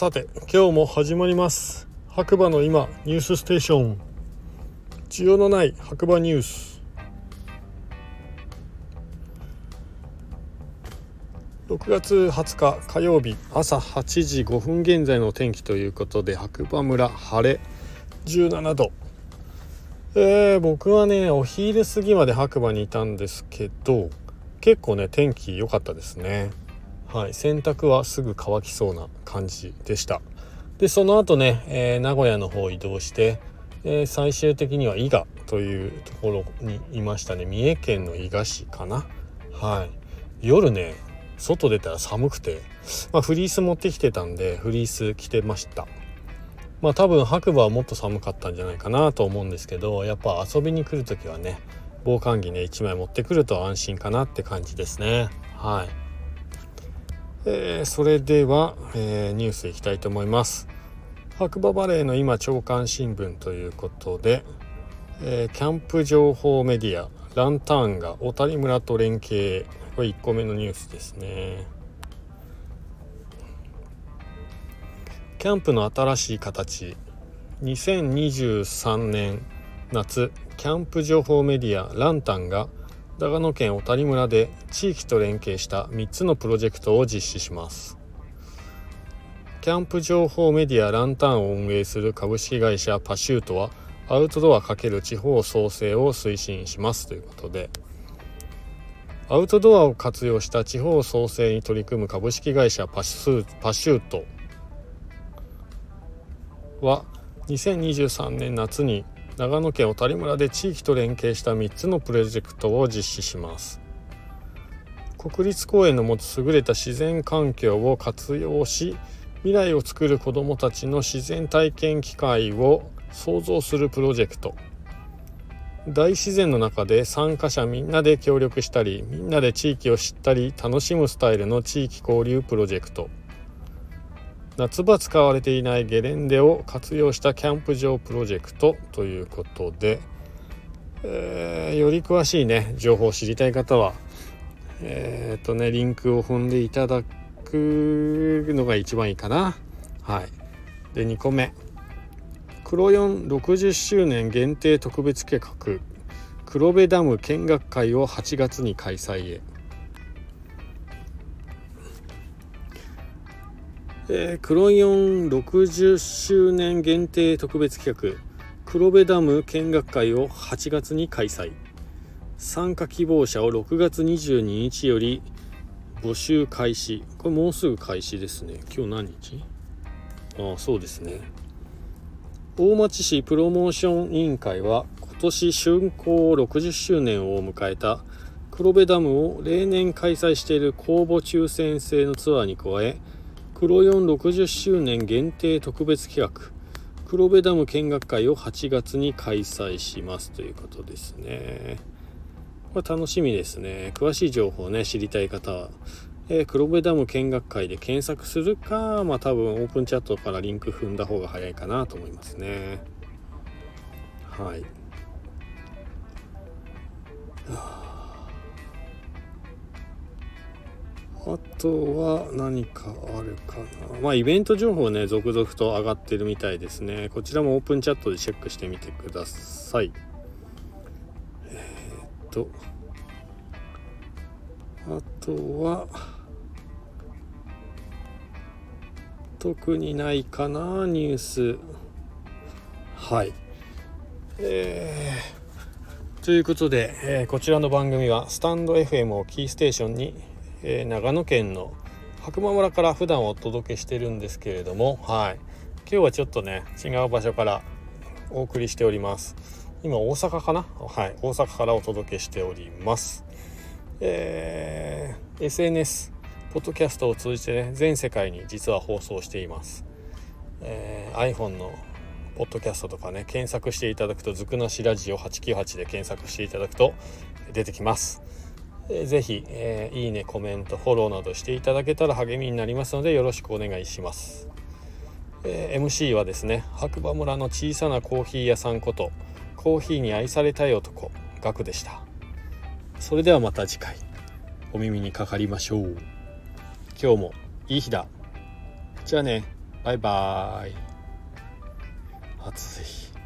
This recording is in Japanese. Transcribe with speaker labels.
Speaker 1: さて今日も始まります。白馬の今ニュースステーション。需要のない白馬ニュース。6月20日火曜日朝8時5分現在の天気ということで白馬村晴れ17度。えー、僕はねお昼過ぎまで白馬にいたんですけど結構ね天気良かったですね。はい。洗濯はすぐ乾きそうな感じでした。でその後ね、えー、名古屋の方移動して、えー、最終的には伊賀というところにいましたね。三重県の伊賀市かな。はい。夜ね外出たら寒くて、まあ、フリース持ってきてたんでフリース着てました。まあ多分白馬はもっと寒かったんじゃないかなと思うんですけどやっぱ遊びに来る時はね防寒着ね1枚持ってくると安心かなって感じですね。はい、えー、それでは、えー、ニュースいきたいと思います。白馬バレーの今朝刊新聞ということで、えー、キャンプ情報メディアランタンが小谷村と連携これ1個目のニュースですね。キャンプの新しい形。2023年夏キャンプ情報メディアランタンが長野県小谷村で地域と連携した3つのプロジェクトを実施します。キャンプ情報メディアランタンを運営する株式会社パシュートはアウトドア×地方創生を推進します。ということでアウトドアを活用した地方創生に取り組む株式会社パシュートは2023年夏に長野県小谷村で地域と連携した3つのプロジェクトを実施します。国立公園の持つ優れた自然環境を活用し未来を作る子どもたちの自然体験機会を創造するプロジェクト。大自然の中で参加者みんなで協力したりみんなで地域を知ったり楽しむスタイルの地域交流プロジェクト。夏場使われていないゲレンデを活用したキャンプ場プロジェクトということで、えー、より詳しいね情報を知りたい方はえっ、とねリンクを踏んでいただくのが一番いいかな。はい。で2個目。黒4 60周年限定特別計画。黒部ダム見学会を8月に開催へ。えー、黒4 60周年限定特別企画黒部ダム見学会を8月に開催。参加希望者を6月22日より募集開始。これもうすぐ開始ですね。今日何日？ああそうですね。大町市プロモーション委員会は今年竣工60周年を迎えた黒部ダムを例年開催している公募抽選制のツアーに加え黒四60周年限定特別企画黒部ダム見学会を8月に開催しますということですね。これ楽しみですね。詳しい情報をね、知りたい方は、えー、黒部ダム見学会で検索するか、まあ多分オープンチャットからリンク踏んだ方が早いかなと思いますね。はい。はああとは何かあるかな。まあイベント情報ね、続々と上がってるみたいですね。こちらもオープンチャットでチェックしてみてください。えー、っと、あとは、特にないかな、ニュース。はい。えー、ということで、えー、こちらの番組はスタンド FM をキーステーションにえー、長野県の白馬村から普段お届けしてるんですけれども、はい、今日はちょっとね違う場所からお送りしております。今大阪かな？はい。大阪からお届けしております。えー、SNS ポッドキャストを通じてね全世界に実は放送しています、えー、iPhone のポッドキャストとかね検索していただくと「ずくなしラジオ898」で検索していただくと出てきます、ぜひ、えー、いいねコメントフォローなどしていただけたら励みになりますのでよろしくお願いします、えー、MC はですね白馬村の小さなコーヒー屋さんことコーヒーに愛されたい男ガクでした。それではまた次回お耳にかかりましょう。今日もいい日だ。じゃあねバイバーイ。暑い